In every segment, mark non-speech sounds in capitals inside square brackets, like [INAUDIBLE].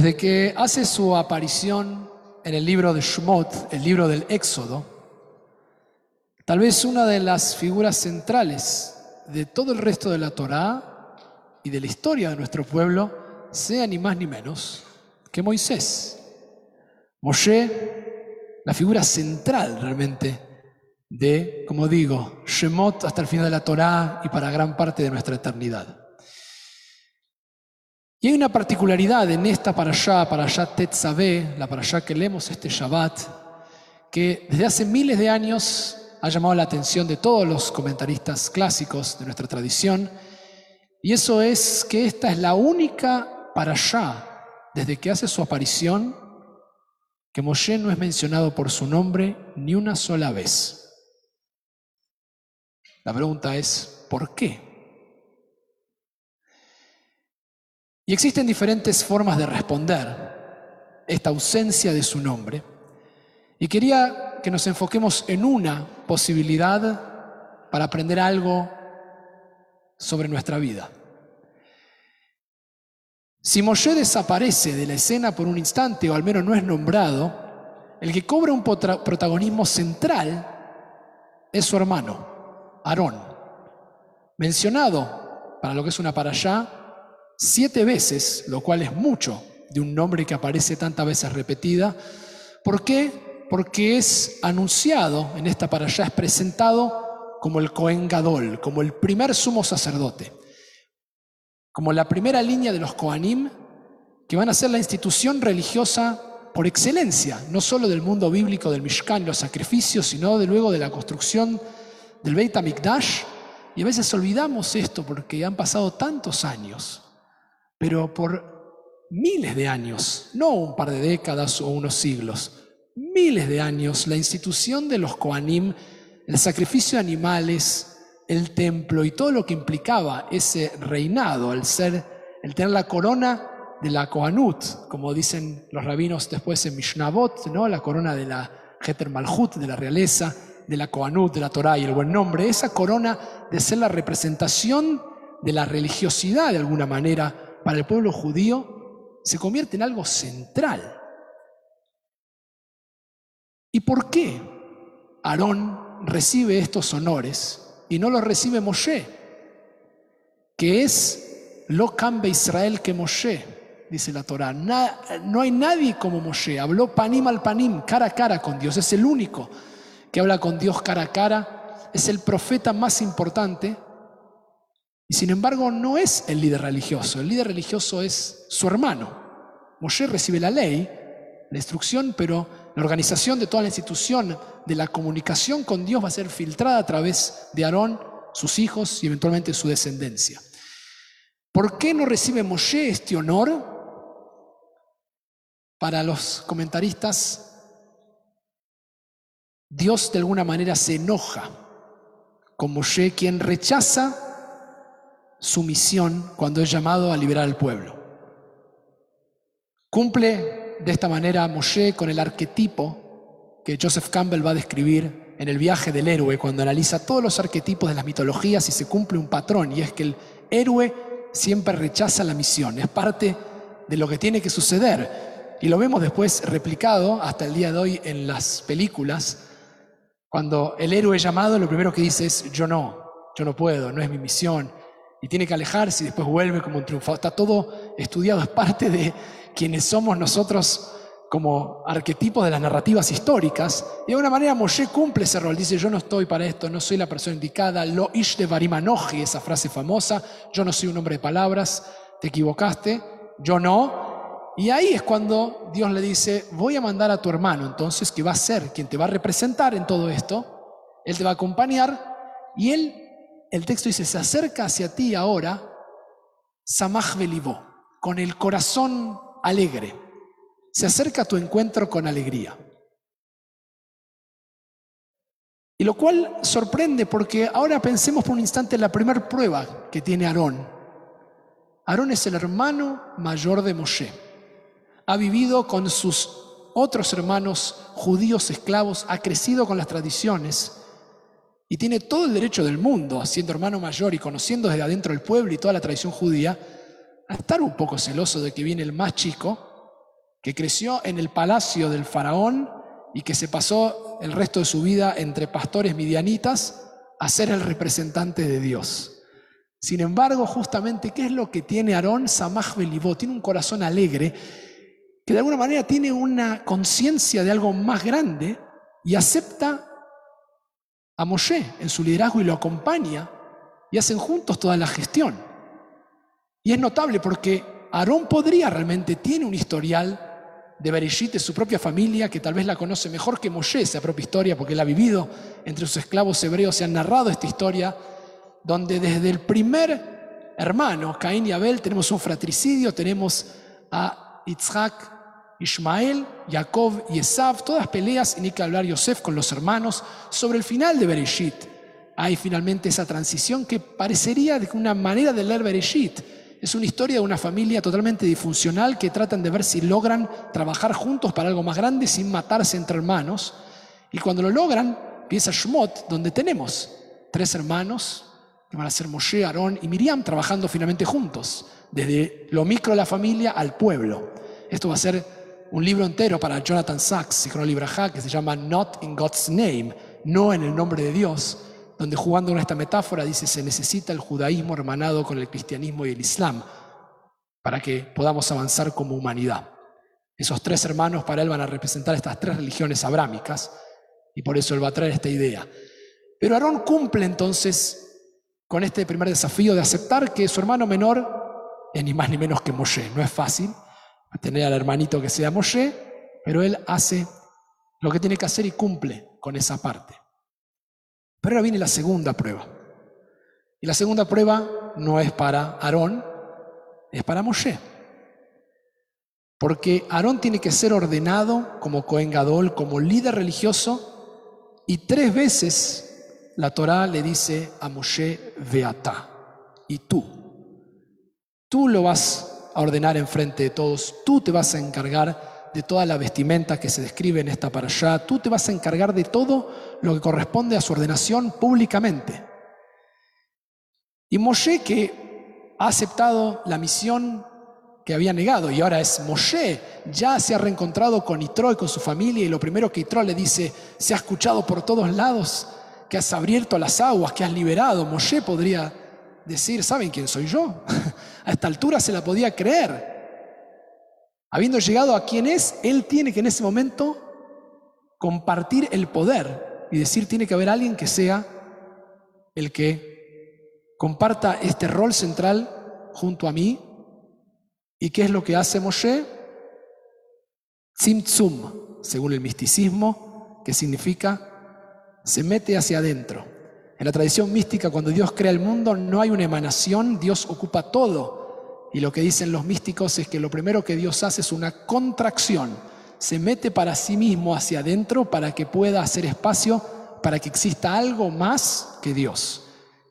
Desde que hace su aparición en el libro de Shemot, el libro del Éxodo, tal vez una de las figuras centrales de todo el resto de la Torá y de la historia de nuestro pueblo sea ni más ni menos que Moisés. Moshe, la figura central realmente de, como digo, Shemot hasta el final de la Torá y para gran parte de nuestra eternidad. Y hay una particularidad en esta para allá, para allá Tetzabé, la para allá que leemos este Shabbat, que desde hace miles de años ha llamado la atención de todos los comentaristas clásicos de nuestra tradición, y eso es que esta es la única para allá, desde que hace su aparición, que Moshe no es mencionado por su nombre ni una sola vez. La pregunta es, ¿por qué? Y existen diferentes formas de responder esta ausencia de su nombre. Y quería que nos enfoquemos en una posibilidad para aprender algo sobre nuestra vida. Si Moshe desaparece de la escena por un instante o al menos no es nombrado, el que cobra un protagonismo central es su hermano, Aarón, mencionado para lo que es una para allá siete veces, lo cual es mucho de un nombre que aparece tantas veces repetida. ¿Por qué? Porque es anunciado en esta para allá, es presentado como el Cohen Gadol, como el primer sumo sacerdote, como la primera línea de los Kohanim, que van a ser la institución religiosa por excelencia, no solo del mundo bíblico del Mishkan, los sacrificios, sino de luego de la construcción del Beit HaMikdash. Y a veces olvidamos esto porque han pasado tantos años pero por miles de años, no un par de décadas o unos siglos, miles de años, la institución de los Koanim, el sacrificio de animales, el templo y todo lo que implicaba ese reinado, el ser, el tener la corona de la Kohanut, como dicen los rabinos después en Mishnabot, ¿no? la corona de la Heter Malhut, de la realeza, de la Kohanut, de la Torah y el buen nombre, esa corona de ser la representación de la religiosidad de alguna manera para el pueblo judío se convierte en algo central. ¿Y por qué Aarón recibe estos honores y no los recibe Moshe? Que es lo cambia Israel que Moshe, dice la Torah. no hay nadie como Moshe. Habló panim al panim, cara a cara con Dios. Es el único que habla con Dios cara a cara. Es el profeta más importante y sin embargo no es el líder religioso, el líder religioso es su hermano. Moshe recibe la ley, la instrucción, pero la organización de toda la institución de la comunicación con Dios va a ser filtrada a través de Aarón, sus hijos y eventualmente su descendencia. ¿Por qué no recibe Moshe este honor? Para los comentaristas, Dios de alguna manera se enoja con Moshe, quien rechaza su misión cuando es llamado a liberar al pueblo. Cumple de esta manera Moshe con el arquetipo que Joseph Campbell va a describir en el viaje del héroe, cuando analiza todos los arquetipos de las mitologías y se cumple un patrón, y es que el héroe siempre rechaza la misión, es parte de lo que tiene que suceder. Y lo vemos después replicado hasta el día de hoy en las películas, cuando el héroe llamado lo primero que dice es, yo no, yo no puedo, no es mi misión, y tiene que alejarse y después vuelve como un triunfador. Está todo estudiado, es parte de quienes somos nosotros como arquetipos de las narrativas históricas. Y de alguna manera Moshe cumple ese rol. Dice, yo no estoy para esto, no soy la persona indicada. Lo ish de barimanoji, esa frase famosa. Yo no soy un hombre de palabras, te equivocaste, yo no. Y ahí es cuando Dios le dice, voy a mandar a tu hermano, entonces, que va a ser quien te va a representar en todo esto. Él te va a acompañar y él el texto dice, se acerca hacia ti ahora, Samach Belibó, con el corazón alegre. Se acerca a tu encuentro con alegría. Y lo cual sorprende porque ahora pensemos por un instante en la primera prueba que tiene Aarón. Aarón es el hermano mayor de Moshe. Ha vivido con sus otros hermanos judíos esclavos, ha crecido con las tradiciones y tiene todo el derecho del mundo, siendo hermano mayor y conociendo desde adentro el pueblo y toda la tradición judía, a estar un poco celoso de que viene el más chico que creció en el palacio del faraón y que se pasó el resto de su vida entre pastores midianitas a ser el representante de Dios. Sin embargo, justamente, ¿qué es lo que tiene Aarón Samaj Belibó? Tiene un corazón alegre que de alguna manera tiene una conciencia de algo más grande y acepta a Moshe en su liderazgo y lo acompaña y hacen juntos toda la gestión. Y es notable porque Aarón podría realmente, tiene un historial de Bereshit, de su propia familia, que tal vez la conoce mejor que Moshe, esa propia historia, porque él ha vivido entre sus esclavos hebreos, se han narrado esta historia, donde desde el primer hermano, Caín y Abel, tenemos un fratricidio, tenemos a Isaac, Ismael, Jacob y Esav, todas peleas, y ni que hablar Yosef con los hermanos, sobre el final de Bereshit. Hay finalmente esa transición que parecería de una manera de leer Bereshit, es una historia de una familia totalmente disfuncional que tratan de ver si logran trabajar juntos para algo más grande sin matarse entre hermanos. Y cuando lo logran, empieza Shmot, donde tenemos tres hermanos, que van a ser Moshe, Aarón y Miriam, trabajando finalmente juntos, desde lo micro de la familia al pueblo. Esto va a ser un libro entero para Jonathan Sachs, y Libraja, que se llama Not in God's Name, no en el nombre de Dios, donde jugando con esta metáfora dice se necesita el judaísmo hermanado con el cristianismo y el islam para que podamos avanzar como humanidad. Esos tres hermanos para él van a representar estas tres religiones abrámicas y por eso él va a traer esta idea. Pero Aarón cumple entonces con este primer desafío de aceptar que su hermano menor es ni más ni menos que Moshe. No es fácil tener al hermanito que sea Moshe, pero él hace lo que tiene que hacer y cumple con esa parte. Pero ahora viene la segunda prueba. Y la segunda prueba no es para Aarón, es para Moshe. Porque Aarón tiene que ser ordenado como Cohen Gadol, como líder religioso, y tres veces la Torá le dice a Moshe, Beata, y tú. Tú lo vas a ordenar enfrente de todos, tú te vas a encargar de toda la vestimenta que se describe en esta para allá, tú te vas a encargar de todo lo que corresponde a su ordenación públicamente. Y Moshe, que ha aceptado la misión que había negado, y ahora es Moshe, ya se ha reencontrado con Itro y con su familia, y lo primero que Itro le dice, se ha escuchado por todos lados que has abierto las aguas, que has liberado. Moshe podría decir, ¿saben quién soy yo? [LAUGHS] a esta altura se la podía creer. Habiendo llegado a quien es, él tiene que en ese momento compartir el poder y decir, tiene que haber alguien que sea el que comparta este rol central junto a mí. ¿Y qué es lo que hace Moshe? Tzimtzum, según el misticismo, que significa se mete hacia adentro. En la tradición mística, cuando Dios crea el mundo, no hay una emanación, Dios ocupa todo y lo que dicen los místicos es que lo primero que Dios hace es una contracción. Se mete para sí mismo hacia adentro para que pueda hacer espacio para que exista algo más que Dios.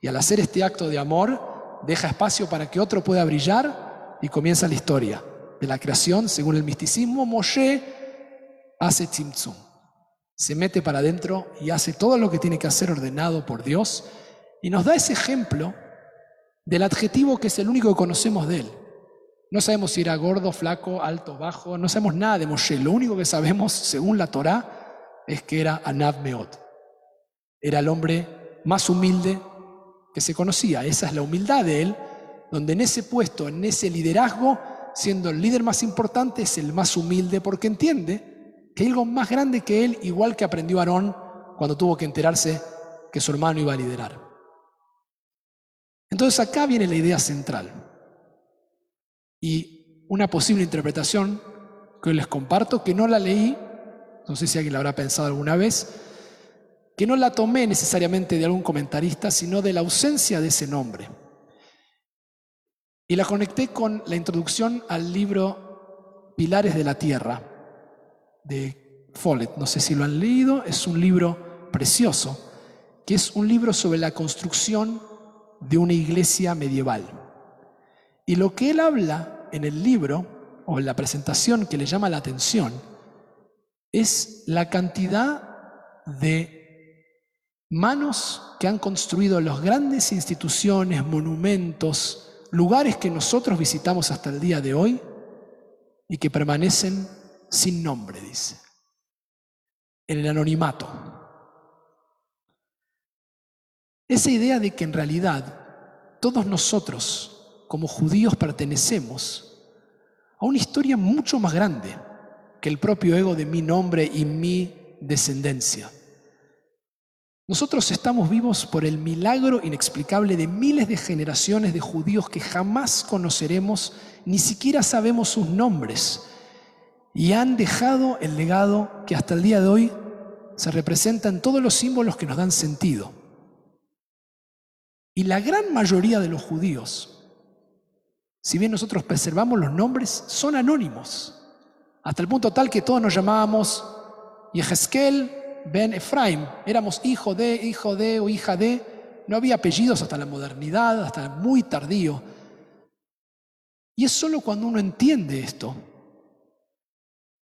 Y al hacer este acto de amor, deja espacio para que otro pueda brillar y comienza la historia de la creación. Según el misticismo, Moshe hace tzimtzum. Se mete para adentro y hace todo lo que tiene que hacer ordenado por Dios. Y nos da ese ejemplo del adjetivo que es el único que conocemos de él. No sabemos si era gordo, flaco, alto, bajo, no sabemos nada de Moshe. Lo único que sabemos, según la Torá, es que era Anab Meot. Era el hombre más humilde que se conocía. Esa es la humildad de él, donde en ese puesto, en ese liderazgo, siendo el líder más importante, es el más humilde porque entiende que algo más grande que él, igual que aprendió Aarón cuando tuvo que enterarse que su hermano iba a liderar. Entonces acá viene la idea central. Y una posible interpretación que hoy les comparto, que no la leí, no sé si alguien la habrá pensado alguna vez, que no la tomé necesariamente de algún comentarista, sino de la ausencia de ese nombre. Y la conecté con la introducción al libro Pilares de la Tierra, de Follett. No sé si lo han leído, es un libro precioso, que es un libro sobre la construcción de una iglesia medieval. Y lo que él habla en el libro, o en la presentación que le llama la atención, es la cantidad de manos que han construido las grandes instituciones, monumentos, lugares que nosotros visitamos hasta el día de hoy, y que permanecen sin nombre, dice, en el anonimato. Esa idea de que en realidad todos nosotros como judíos pertenecemos a una historia mucho más grande que el propio ego de mi nombre y mi descendencia. Nosotros estamos vivos por el milagro inexplicable de miles de generaciones de judíos que jamás conoceremos, ni siquiera sabemos sus nombres, y han dejado el legado que hasta el día de hoy se representa en todos los símbolos que nos dan sentido. Y la gran mayoría de los judíos, si bien nosotros preservamos los nombres, son anónimos, hasta el punto tal que todos nos llamábamos Yehezkel, Ben Efraim. Éramos hijo de, hijo de o hija de. No había apellidos hasta la modernidad, hasta muy tardío. Y es solo cuando uno entiende esto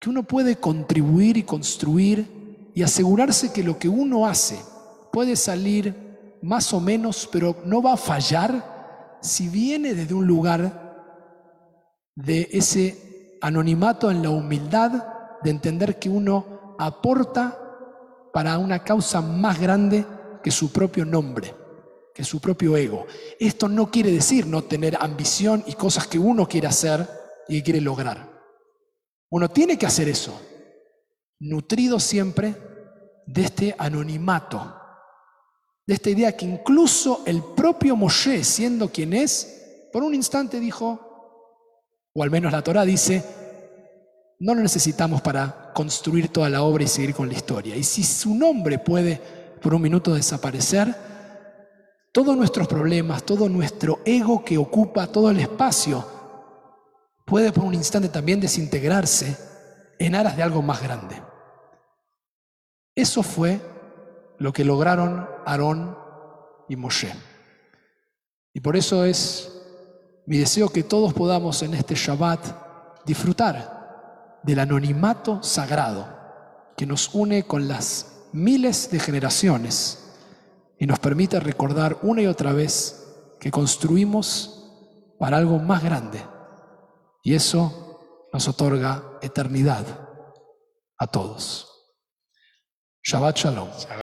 que uno puede contribuir y construir y asegurarse que lo que uno hace puede salir más o menos, pero no va a fallar si viene desde un lugar de ese anonimato en la humildad, de entender que uno aporta para una causa más grande que su propio nombre, que su propio ego. Esto no quiere decir no tener ambición y cosas que uno quiere hacer y que quiere lograr. Uno tiene que hacer eso, nutrido siempre de este anonimato, de esta idea que incluso el propio Moshe, siendo quien es, por un instante dijo, o al menos la Torah dice, no lo necesitamos para construir toda la obra y seguir con la historia. Y si su nombre puede por un minuto desaparecer, todos nuestros problemas, todo nuestro ego que ocupa todo el espacio, puede por un instante también desintegrarse en aras de algo más grande. Eso fue lo que lograron Aarón y Moshe. Y por eso es mi deseo que todos podamos en este Shabbat disfrutar del anonimato sagrado que nos une con las miles de generaciones y nos permite recordar una y otra vez que construimos para algo más grande. Y eso nos otorga eternidad a todos. Shabbat Shalom.